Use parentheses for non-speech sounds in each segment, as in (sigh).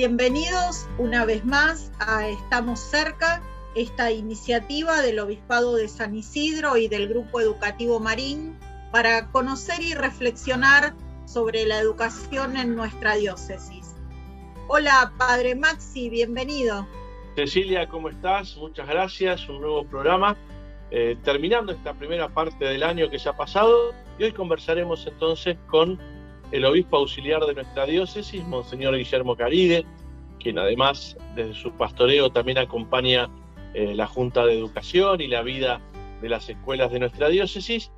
Bienvenidos una vez más a Estamos cerca, esta iniciativa del Obispado de San Isidro y del Grupo Educativo Marín para conocer y reflexionar sobre la educación en nuestra diócesis. Hola, Padre Maxi, bienvenido. Cecilia, ¿cómo estás? Muchas gracias, un nuevo programa. Eh, terminando esta primera parte del año que ya ha pasado, y hoy conversaremos entonces con el obispo auxiliar de nuestra diócesis, Monseñor Guillermo Caride, quien además desde su pastoreo también acompaña eh, la Junta de Educación y la vida de las escuelas de nuestra diócesis.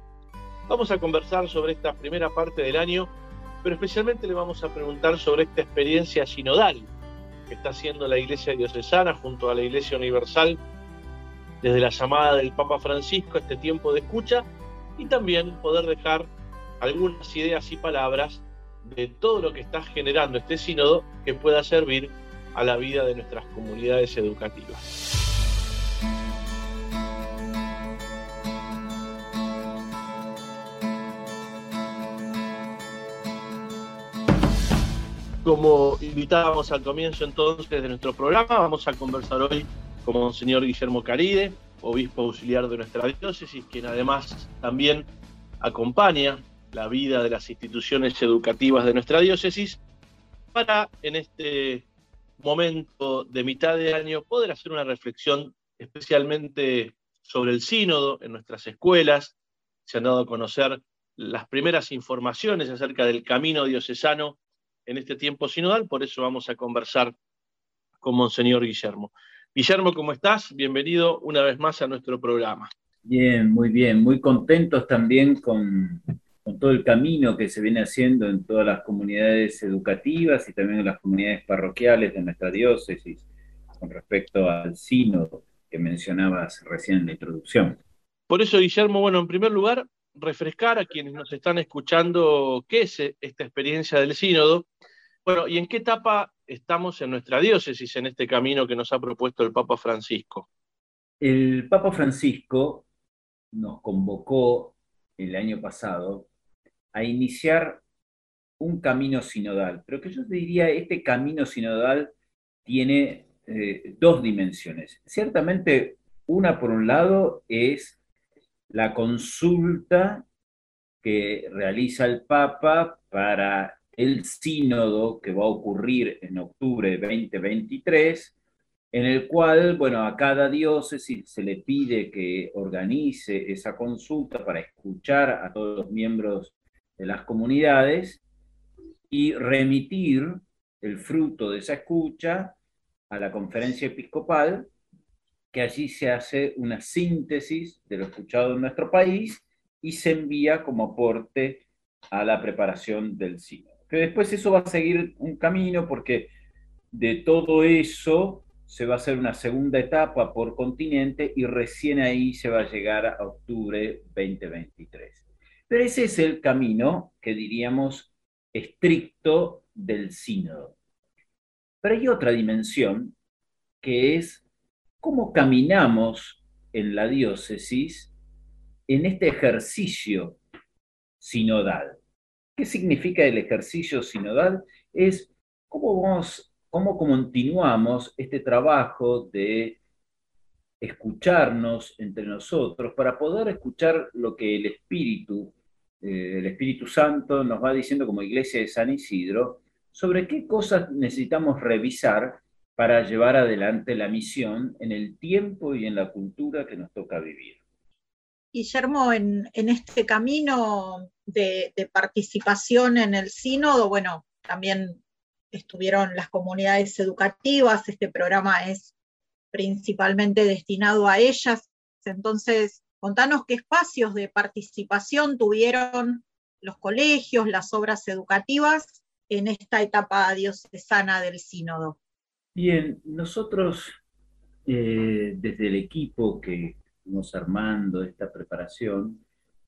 Vamos a conversar sobre esta primera parte del año, pero especialmente le vamos a preguntar sobre esta experiencia sinodal que está haciendo la Iglesia Diocesana junto a la Iglesia Universal desde la llamada del Papa Francisco, este tiempo de escucha, y también poder dejar algunas ideas y palabras de todo lo que está generando este sínodo que pueda servir a la vida de nuestras comunidades educativas. Como invitábamos al comienzo entonces de nuestro programa, vamos a conversar hoy con Monseñor Guillermo Caride, obispo auxiliar de nuestra diócesis, quien además también acompaña la vida de las instituciones educativas de nuestra diócesis, para en este momento de mitad de año poder hacer una reflexión especialmente sobre el sínodo en nuestras escuelas. Se han dado a conocer las primeras informaciones acerca del camino diocesano en este tiempo sinodal, por eso vamos a conversar con Monseñor Guillermo. Guillermo, ¿cómo estás? Bienvenido una vez más a nuestro programa. Bien, muy bien, muy contentos también con con todo el camino que se viene haciendo en todas las comunidades educativas y también en las comunidades parroquiales de nuestra diócesis con respecto al sínodo que mencionabas recién en la introducción. Por eso, Guillermo, bueno, en primer lugar, refrescar a quienes nos están escuchando qué es esta experiencia del sínodo, bueno, y en qué etapa estamos en nuestra diócesis en este camino que nos ha propuesto el Papa Francisco. El Papa Francisco nos convocó el año pasado a iniciar un camino sinodal, pero que yo diría, este camino sinodal tiene eh, dos dimensiones. Ciertamente, una por un lado es la consulta que realiza el Papa para el sínodo que va a ocurrir en octubre de 2023, en el cual, bueno, a cada diócesis se le pide que organice esa consulta para escuchar a todos los miembros de las comunidades y remitir el fruto de esa escucha a la conferencia episcopal, que allí se hace una síntesis de lo escuchado en nuestro país y se envía como aporte a la preparación del sínodo. Que después eso va a seguir un camino porque de todo eso se va a hacer una segunda etapa por continente y recién ahí se va a llegar a octubre 2023. Pero ese es el camino que diríamos estricto del sínodo. Pero hay otra dimensión que es cómo caminamos en la diócesis en este ejercicio sinodal. ¿Qué significa el ejercicio sinodal? Es cómo, vamos, cómo continuamos este trabajo de escucharnos entre nosotros para poder escuchar lo que el Espíritu eh, el Espíritu Santo nos va diciendo como iglesia de San Isidro sobre qué cosas necesitamos revisar para llevar adelante la misión en el tiempo y en la cultura que nos toca vivir. Guillermo, en, este camino de, participación en el sínodo, bueno, también estuvieron las comunidades educativas, este programa es principalmente destinado a ellas, entonces Contanos qué espacios de participación tuvieron los colegios, las obras educativas en esta etapa diocesana del sínodo. Bien, nosotros eh, desde el equipo que estamos armando esta preparación,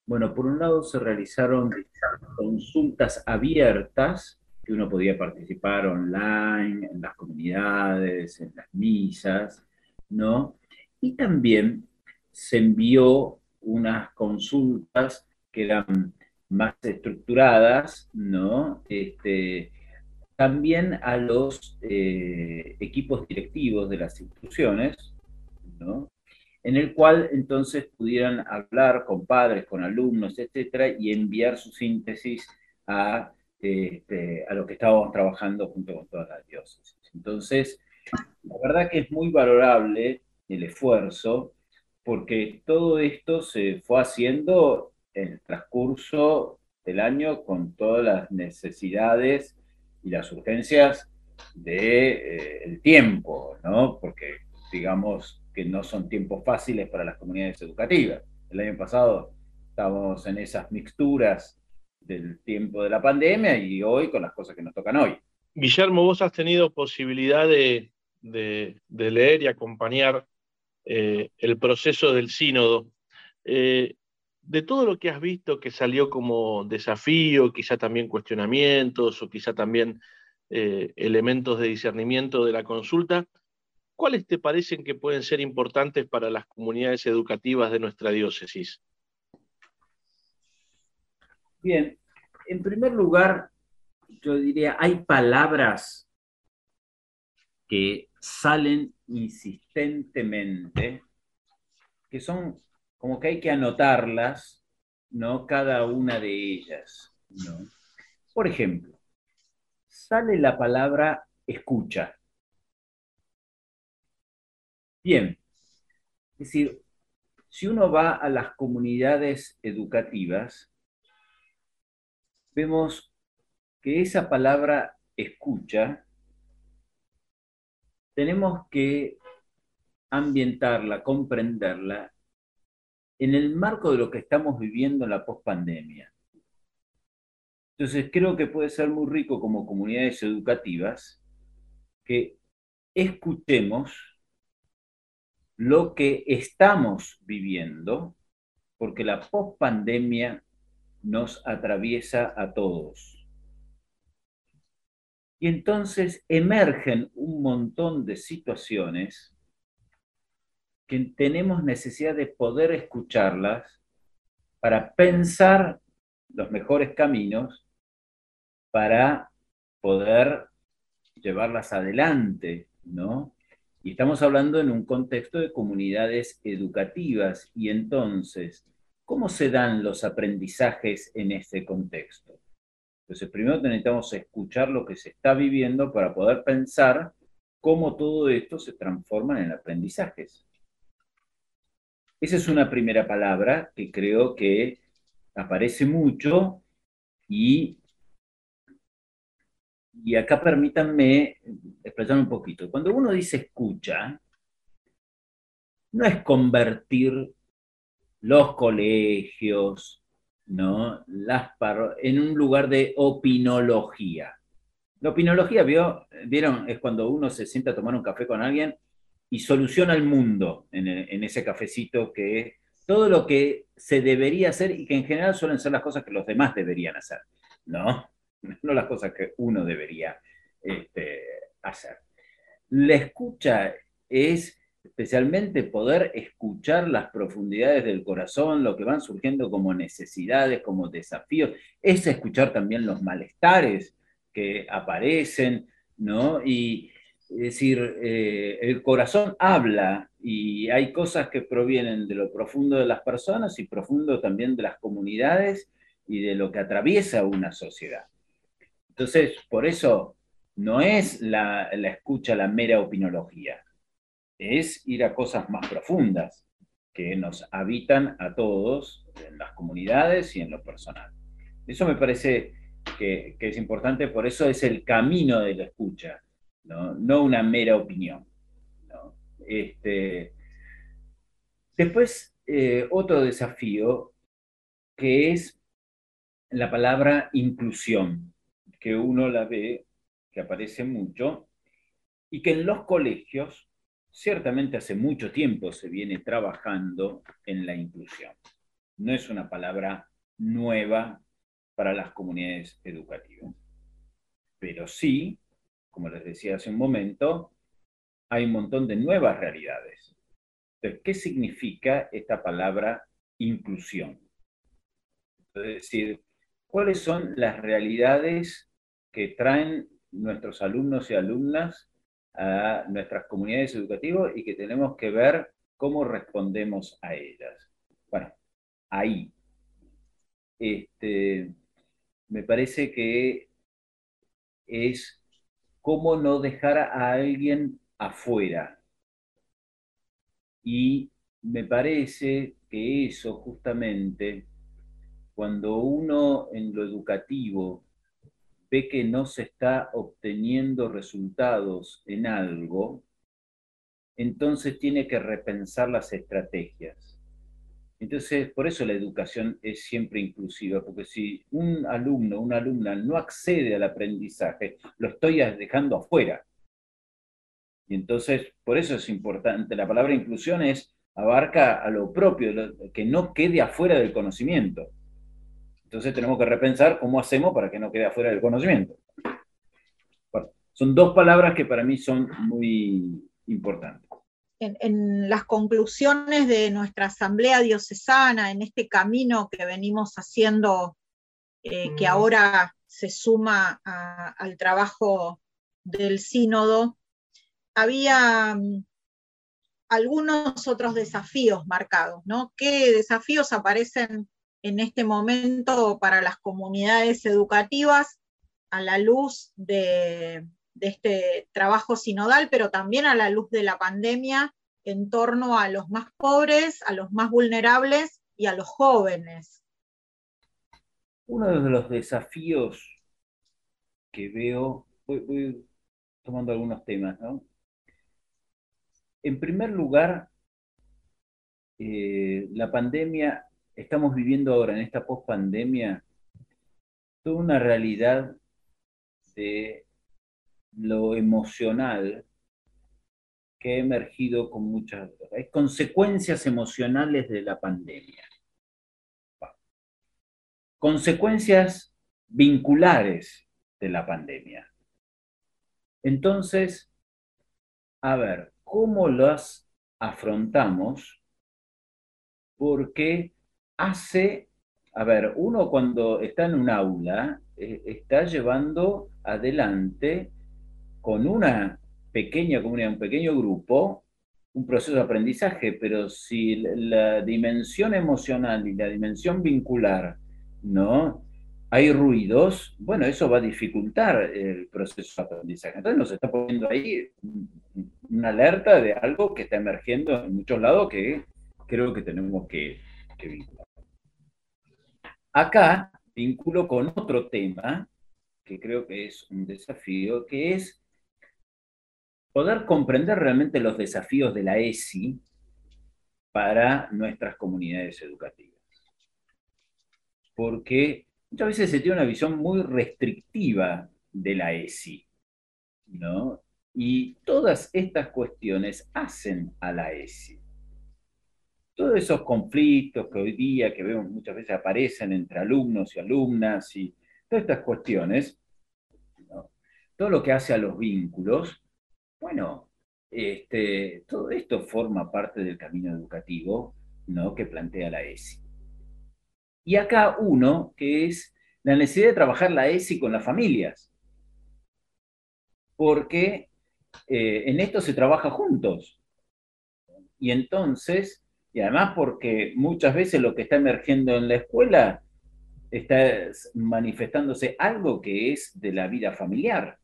bueno, por un lado se realizaron consultas abiertas que uno podía participar online, en las comunidades, en las misas, ¿no? Y también se envió unas consultas que eran más estructuradas, ¿no? Este, también a los eh, equipos directivos de las instituciones, en el cual entonces pudieran hablar con padres, con alumnos, etcétera, y enviar su síntesis a, este, a lo que estábamos trabajando junto con todas las diócesis. Entonces, la verdad que es muy valorable el esfuerzo, porque todo esto se fue haciendo en el transcurso del año con todas las necesidades y las urgencias del de, eh, tiempo, ¿no? Porque digamos que no son tiempos fáciles para las comunidades educativas. El año pasado estábamos en esas mixturas del tiempo de la pandemia y hoy con las cosas que nos tocan hoy. Guillermo, vos has tenido posibilidad de, leer y acompañar eh, el proceso del sínodo. Eh, de todo lo que has visto que salió como desafío, quizá también cuestionamientos o quizá también eh, elementos de discernimiento de la consulta, ¿cuáles te parecen que pueden ser importantes para las comunidades educativas de nuestra diócesis? Bien, en primer lugar, yo diría, hay palabras que salen insistentemente, que son como que hay que anotarlas, ¿no? Cada una de ellas, ¿no? Por ejemplo, sale la palabra escucha. Bien, es decir, si uno va a las comunidades educativas, vemos que esa palabra escucha tenemos que ambientarla, comprenderla en el marco de lo que estamos viviendo en la pospandemia. Entonces creo que puede ser muy rico como comunidades educativas que escuchemos lo que estamos viviendo, porque la pospandemia nos atraviesa a todos. Y entonces emergen un montón de situaciones que tenemos necesidad de poder escucharlas para pensar los mejores caminos para poder llevarlas adelante, ¿no? Y estamos hablando en un contexto de comunidades educativas y entonces, ¿cómo se dan los aprendizajes en ese contexto? Entonces, primero necesitamos escuchar lo que se está viviendo para poder pensar cómo todo esto se transforma en aprendizajes. Esa es una primera palabra que creo que aparece mucho y, y acá permítanme expresar un poquito. Cuando uno dice escucha, no es convertir los colegios, ¿no? Las en un lugar de opinología. La opinología, ¿vieron? Es cuando uno se sienta a tomar un café con alguien y soluciona el mundo en, ese cafecito que es todo lo que se debería hacer y que en general suelen ser las cosas que los demás deberían hacer, ¿no? (laughs) No las cosas que uno debería este, hacer. La escucha es especialmente poder escuchar las profundidades del corazón, lo que van surgiendo como necesidades, como desafíos, es escuchar también los malestares que aparecen, ¿no? Y, es decir, eh, el corazón habla y hay cosas que provienen de lo profundo de las personas y profundo también de las comunidades y de lo que atraviesa una sociedad. Entonces, por eso no es la, la escucha la mera opinología, es ir a cosas más profundas que nos habitan a todos en las comunidades y en lo personal. Eso me parece que, es importante, por eso es el camino de la escucha no, una mera opinión. Este, después, eh, otro desafío que es la palabra inclusión, que uno la ve, que aparece mucho, y que en los colegios, ciertamente hace mucho tiempo se viene trabajando en la inclusión. No es una palabra nueva para las comunidades educativas, pero sí como les decía hace un momento, hay un montón de nuevas realidades. ¿qué significa esta palabra inclusión? Es decir, ¿cuáles son las realidades que traen nuestros alumnos y alumnas a nuestras comunidades educativas y que tenemos que ver cómo respondemos a ellas. Bueno, ahí. Este, me parece que es cómo no dejar a alguien afuera. Y me parece que eso justamente, cuando uno en lo educativo que no se está obteniendo resultados en algo, entonces tiene que repensar las estrategias. Entonces, por eso la educación es siempre inclusiva, porque si un alumno, una alumna no accede al aprendizaje, lo estoy dejando afuera. Y entonces, por eso es importante, la palabra inclusión es, abarca a lo propio, que no quede afuera del conocimiento. Entonces tenemos que repensar cómo hacemos para que no quede afuera del conocimiento. son dos palabras que para mí son muy importantes. En, las conclusiones de nuestra asamblea diocesana, en este camino que venimos haciendo, eh, que ahora se suma al trabajo del sínodo, había mm, algunos otros desafíos marcados, ¿no? ¿Qué desafíos aparecen en este momento para las comunidades educativas a la luz de, este trabajo sinodal, pero también a la luz de la pandemia en torno a los más pobres, a los más vulnerables y a los jóvenes. Uno de los desafíos que veo, voy, tomando algunos temas, ¿no? En primer lugar, eh, la pandemia estamos viviendo ahora en esta post-pandemia toda una realidad de lo emocional que ha emergido con muchas hay consecuencias emocionales de la pandemia. Consecuencias vinculares de la pandemia. Entonces, a ver, ¿cómo las afrontamos? Porque hace, a ver, uno cuando está en un aula, eh, está llevando adelante con una pequeña comunidad, un pequeño grupo, un proceso de aprendizaje, pero si la dimensión emocional y la dimensión vincular, ¿no? Hay ruidos, bueno, eso va a dificultar el proceso de aprendizaje. Entonces nos está poniendo ahí una alerta de algo que está emergiendo en muchos lados que creo que tenemos que, que vincular. Acá vinculo con otro tema que creo que es un desafío, que es poder comprender realmente los desafíos de la ESI para nuestras comunidades educativas. Porque muchas veces se tiene una visión muy restrictiva de la ESI, ¿no? Y todas estas cuestiones hacen a la ESI todos esos conflictos que hoy día, que vemos muchas veces aparecen entre alumnos y alumnas y todas estas cuestiones, todo lo que hace a los vínculos, bueno, este, todo esto forma parte del camino educativo ¿no? que plantea la ESI. Y acá uno, que es la necesidad de trabajar la ESI con las familias, porque eh, en esto se trabaja juntos. Y entonces y además porque muchas veces lo que está emergiendo en la escuela está manifestándose algo que es de la vida familiar.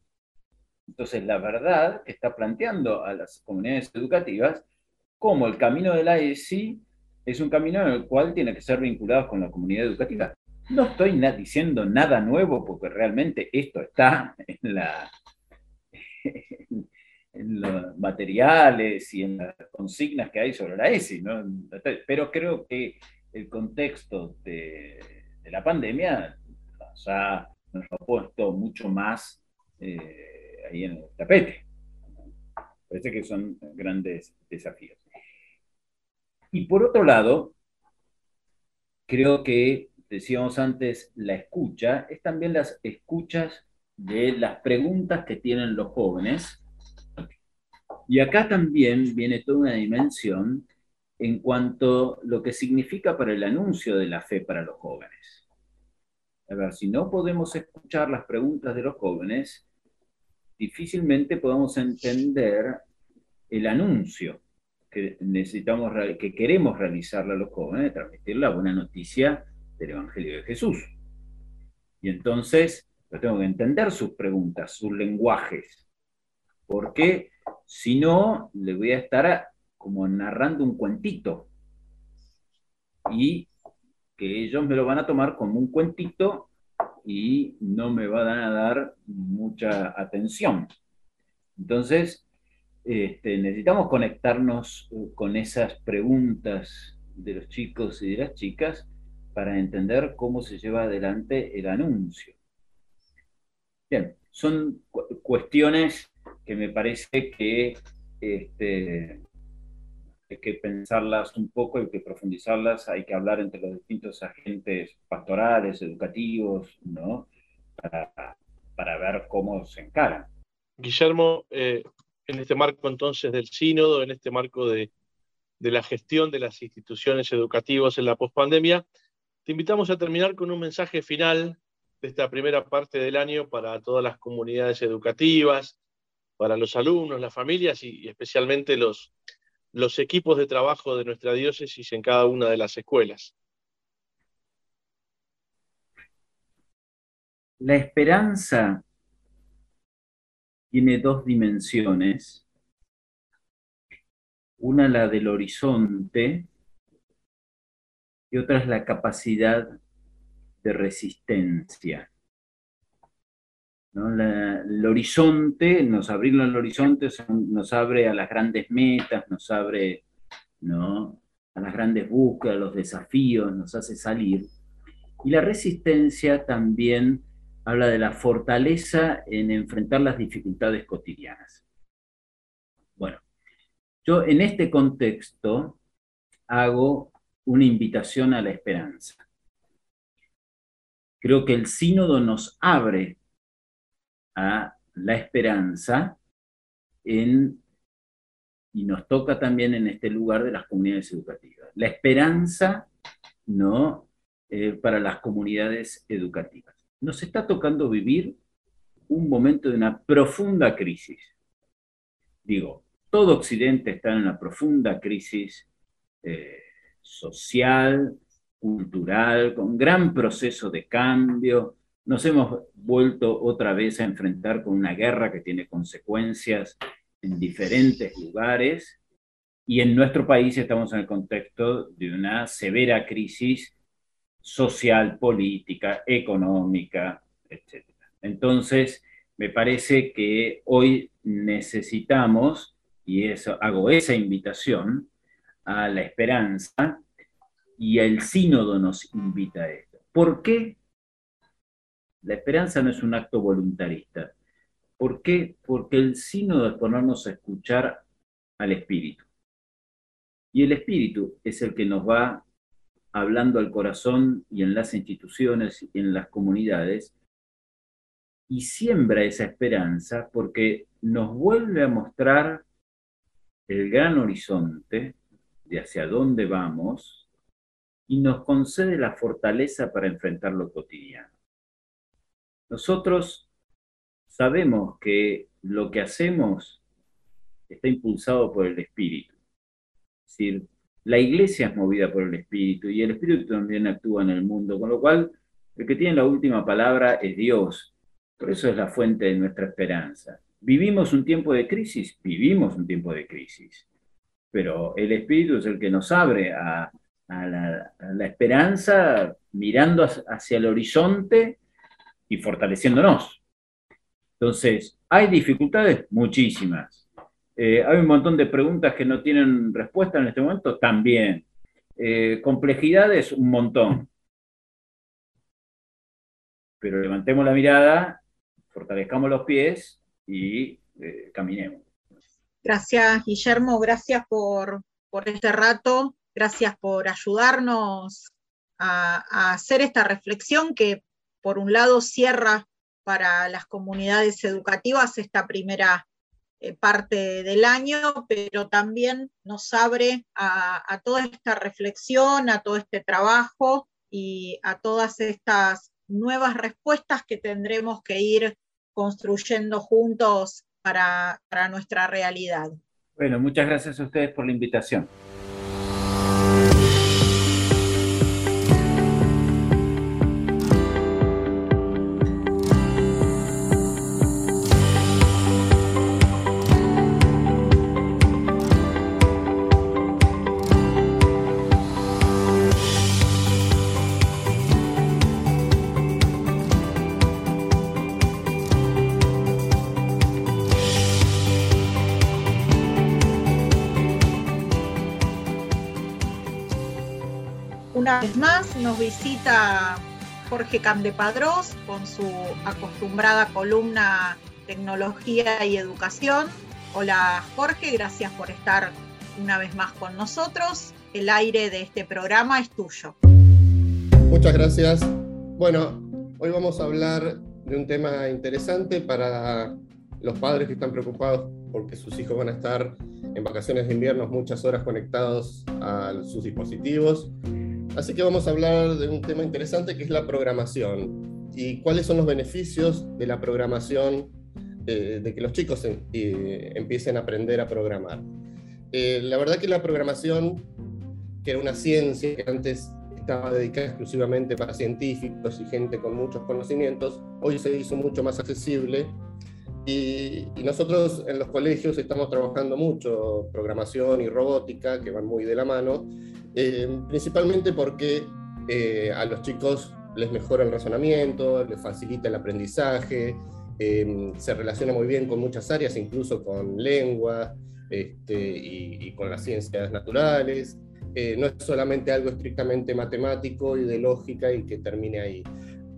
Entonces, la verdad que está planteando a las comunidades educativas como el camino de la ESI es un camino en el cual tiene que ser vinculado con la comunidad educativa. No estoy diciendo nada nuevo porque realmente esto está en la, (laughs) los materiales y en las consignas que hay sobre la ESI, ¿no? pero creo que el contexto de, la pandemia nos ha, puesto mucho más eh, ahí en el tapete. Parece que son grandes desafíos. Y por otro lado, creo que, decíamos antes, la escucha es también las escuchas de las preguntas que tienen los jóvenes y acá también viene toda una dimensión en cuanto a lo que significa para el anuncio de la fe para los jóvenes. A ver, si no podemos escuchar las preguntas de los jóvenes, difícilmente podamos entender el anuncio que necesitamos, que queremos realizarle a los jóvenes, transmitir la buena noticia del Evangelio de Jesús. Y entonces yo tengo que entender sus preguntas, sus lenguajes, porque si no, le voy a estar como narrando un cuentito. Y que ellos me lo van a tomar como un cuentito y no me van a dar mucha atención. Entonces, este, necesitamos conectarnos uh, con esas preguntas de los chicos y de las chicas para entender cómo se lleva adelante el anuncio. Bien, son cuestiones que me parece que este, hay que pensarlas un poco, hay que profundizarlas, hay que hablar entre los distintos agentes pastorales, educativos, ¿no? Para, ver cómo se encaran. Guillermo, eh, en este marco entonces del sínodo, en este marco de, la gestión de las instituciones educativas en la pospandemia, te invitamos a terminar con un mensaje final de esta primera parte del año para todas las comunidades educativas, para los alumnos, las familias y, especialmente los, los equipos de trabajo de nuestra diócesis en cada una de las escuelas. La esperanza tiene dos dimensiones. Una la del horizonte y otra es la capacidad de resistencia. El horizonte, nos abrirlo al horizonte nos abre a las grandes metas, nos abre ¿no? a las grandes búsquedas, a los desafíos, nos hace salir. Y la resistencia también habla de la fortaleza en enfrentar las dificultades cotidianas. Bueno, yo en este contexto hago una invitación a la esperanza. Creo que el sínodo nos abre a la esperanza en, y nos toca también en este lugar de las comunidades educativas. La esperanza ¿no? Eh, para las comunidades educativas nos está tocando vivir un momento de una profunda crisis. Digo, todo Occidente está en una profunda crisis eh, social, cultural, con gran proceso de cambio. Nos hemos vuelto otra vez a enfrentar con una guerra que tiene consecuencias en diferentes lugares y en nuestro país estamos en el contexto de una severa crisis social, política, económica, etc. Entonces, me parece que hoy necesitamos, y hago esa invitación, a la esperanza, y el sínodo nos invita a esto. ¿Por qué? La esperanza no es un acto voluntarista. ¿Por qué? Porque el sínodo es ponernos a escuchar al Espíritu. Y el Espíritu es el que nos va hablando al corazón y en las instituciones y en las comunidades, y siembra esa esperanza porque nos vuelve a mostrar el gran horizonte de hacia dónde vamos y nos concede la fortaleza para enfrentar lo cotidiano. Nosotros sabemos que lo que hacemos está impulsado por el Espíritu. Es decir, la iglesia es movida por el Espíritu y el Espíritu también actúa en el mundo, con lo cual el que tiene la última palabra es Dios. Por eso es la fuente de nuestra esperanza. ¿Vivimos un tiempo de crisis? Vivimos un tiempo de crisis. Pero el Espíritu es el que nos abre a, la, la, esperanza mirando hacia el horizonte y fortaleciéndonos. Entonces, ¿hay dificultades? Muchísimas eh, hay un montón de preguntas que no tienen respuesta en este momento, también. Eh, complejidades, un montón. Pero levantemos la mirada, fortalezcamos los pies y eh, caminemos. Gracias, Guillermo, gracias por, este rato, gracias por ayudarnos a hacer esta reflexión que, por un lado, cierra para las comunidades educativas esta primera eh, parte del año, pero también nos abre a, toda esta reflexión, a todo este trabajo y a todas estas nuevas respuestas que tendremos que ir construyendo juntos para, para nuestra realidad. Bueno, muchas gracias a ustedes por la invitación. Vez más nos visita Jorge Candepadrós con su acostumbrada columna Tecnología y Educación. Hola Jorge, gracias por estar una vez más con nosotros. El aire de este programa es tuyo. Muchas gracias. Bueno, hoy vamos a hablar de un tema interesante para los padres que están preocupados porque sus hijos van a estar en vacaciones de invierno muchas horas conectados a sus dispositivos Así que vamos a hablar de un tema interesante que es la programación. Y cuáles son los beneficios de la programación, eh, de que los chicos eh, empiecen a aprender a programar. Eh, la verdad que la programación, que era una ciencia que antes estaba dedicada exclusivamente para científicos y gente con muchos conocimientos, hoy se hizo mucho más accesible. Y, y, nosotros en los colegios estamos trabajando mucho programación y robótica, que van muy de la mano, eh, principalmente porque eh, a los chicos les mejora el razonamiento, les facilita el aprendizaje, eh, se relaciona muy bien con muchas áreas, incluso con lengua este, y, con las ciencias naturales. no es solamente algo estrictamente matemático y de lógica y que termine ahí.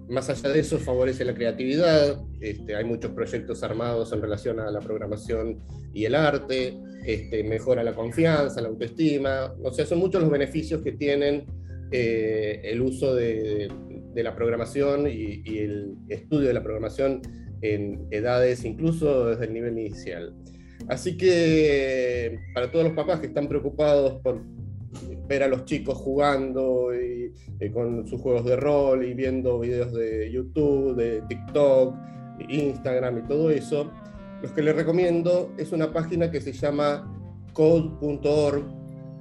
Más allá de eso, favorece la creatividad, este, hay muchos proyectos armados en relación a la programación y el arte, este, mejora la confianza, la autoestima, o sea, son muchos los beneficios que tienen eh, el uso de, la programación y, el estudio de la programación en edades incluso desde el nivel inicial. Así que para todos los papás que están preocupados por ver a los chicos jugando y, eh, con sus juegos de rol y viendo videos de YouTube, de TikTok, Instagram y todo eso, los que les recomiendo es una página que se llama code.org,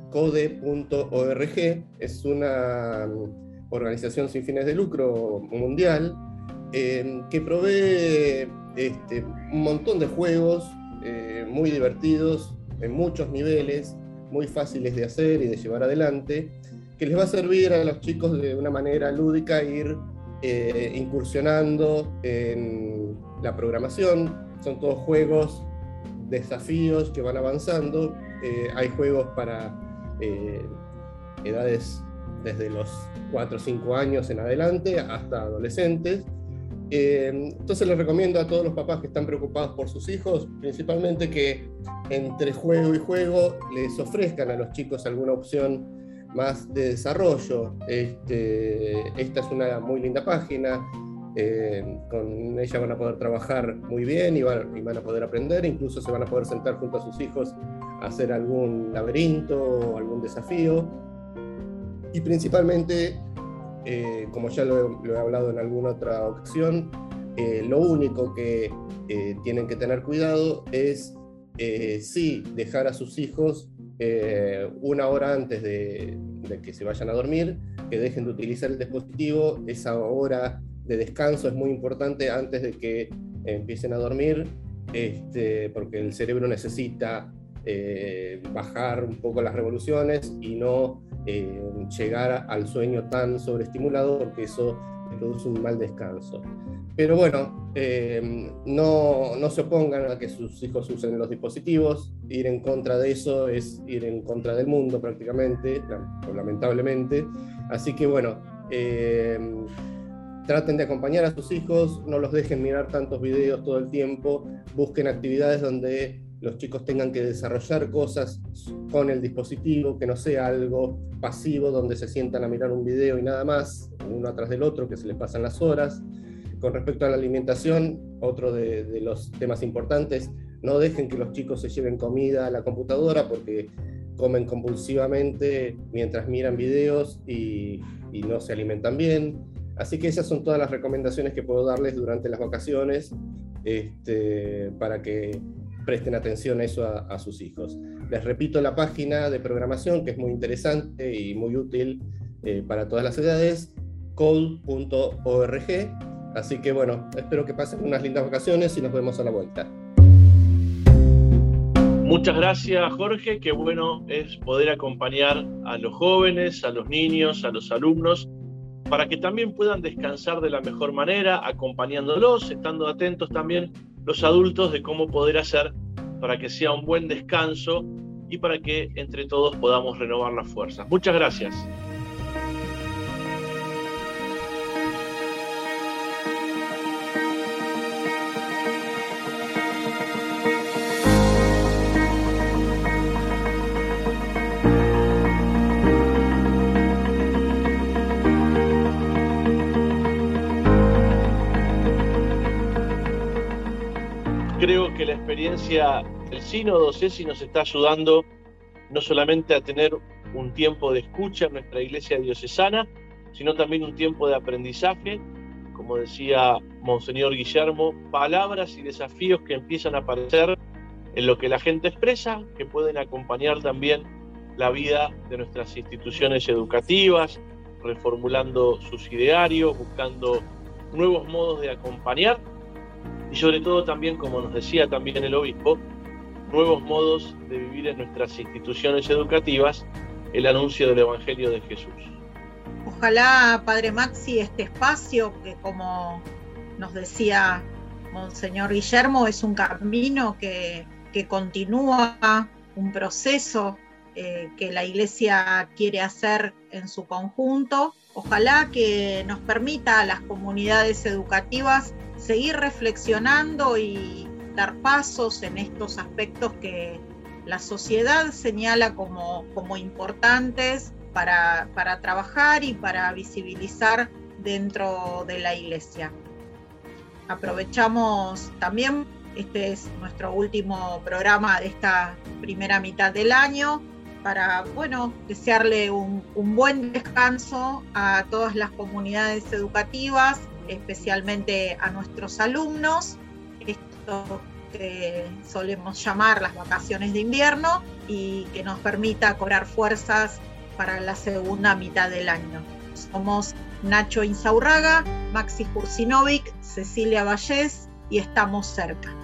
code.org, es una mm, organización sin fines de lucro mundial eh, que provee este, un montón de juegos eh, muy divertidos en muchos niveles muy fáciles de hacer y de llevar adelante, que les va a servir a los chicos de una manera lúdica ir eh, incursionando en la programación. Son todos juegos, desafíos que van avanzando. Eh, hay juegos para eh, edades desde los 4 o 5 años en adelante hasta adolescentes. Entonces les recomiendo a todos los papás que están preocupados por sus hijos, principalmente que entre juego y juego les ofrezcan a los chicos alguna opción más de desarrollo. Este, esta es una muy linda página, eh, con ella van a poder trabajar muy bien y van, y van, a poder aprender, incluso se van a poder sentar junto a sus hijos a hacer algún laberinto o algún desafío. Y principalmente, eh, como ya lo, he hablado en alguna otra ocasión, eh, lo único que tienen que tener cuidado es eh, sí dejar a sus hijos eh, una hora antes de, que se vayan a dormir, que dejen de utilizar el dispositivo, esa hora de descanso es muy importante antes de que empiecen a dormir, este, porque el cerebro necesita eh, bajar un poco las revoluciones y no llegar al sueño tan sobreestimulado, porque eso produce un mal descanso. Pero bueno, eh, no, no, se opongan a que sus hijos usen los dispositivos. Ir en contra de eso es ir en contra del mundo prácticamente, lamentablemente. Así que bueno, eh, traten de acompañar a sus hijos, no los dejen mirar tantos videos todo el tiempo, busquen actividades donde los chicos tengan que desarrollar cosas con el dispositivo, que no sea algo pasivo donde se sientan a mirar un video y nada más, uno atrás del otro, que se les pasan las horas. Con respecto a la alimentación, otro de, los temas importantes, no dejen que los chicos se lleven comida a la computadora porque comen compulsivamente mientras miran videos y, no se alimentan bien. Así que esas son todas las recomendaciones que puedo darles durante las vacaciones este, para que presten atención a eso a, sus hijos. Les repito la página de programación que es muy interesante y muy útil eh, para todas las edades, code.org. Así que bueno, espero que pasen unas lindas vacaciones y nos vemos a la vuelta. Muchas gracias Jorge, qué bueno es poder acompañar a los jóvenes, a los niños, a los alumnos, para que también puedan descansar de la mejor manera, acompañándolos, estando atentos también los adultos de cómo poder hacer para que sea un buen descanso y para que entre todos podamos renovar las fuerzas. Muchas gracias. La experiencia del sínodo Ceci nos está ayudando no solamente a tener un tiempo de escucha en nuestra iglesia diocesana, sino también un tiempo de aprendizaje, como decía Monseñor Guillermo, palabras y desafíos que empiezan a aparecer en lo que la gente expresa, que pueden acompañar también la vida de nuestras instituciones educativas, reformulando sus idearios, buscando nuevos modos de acompañar y sobre todo también, como nos decía también el obispo, nuevos modos de vivir en nuestras instituciones educativas el anuncio del Evangelio de Jesús. Ojalá, Padre Maxi, este espacio, que como nos decía Monseñor Guillermo, es un camino que, continúa, un proceso eh, que la Iglesia quiere hacer en su conjunto. Ojalá que nos permita a las comunidades educativas seguir reflexionando y dar pasos en estos aspectos que la sociedad señala como, como importantes para, para trabajar y para visibilizar dentro de la iglesia. Aprovechamos también, este es nuestro último programa de esta primera mitad del año, para, bueno, desearle un, un buen descanso a todas las comunidades educativas especialmente a nuestros alumnos, esto que solemos llamar las vacaciones de invierno y que nos permita cobrar fuerzas para la segunda mitad del año. Somos Nacho Insaurraga, Maxi Jursinovic, Cecilia Vallés y estamos cerca.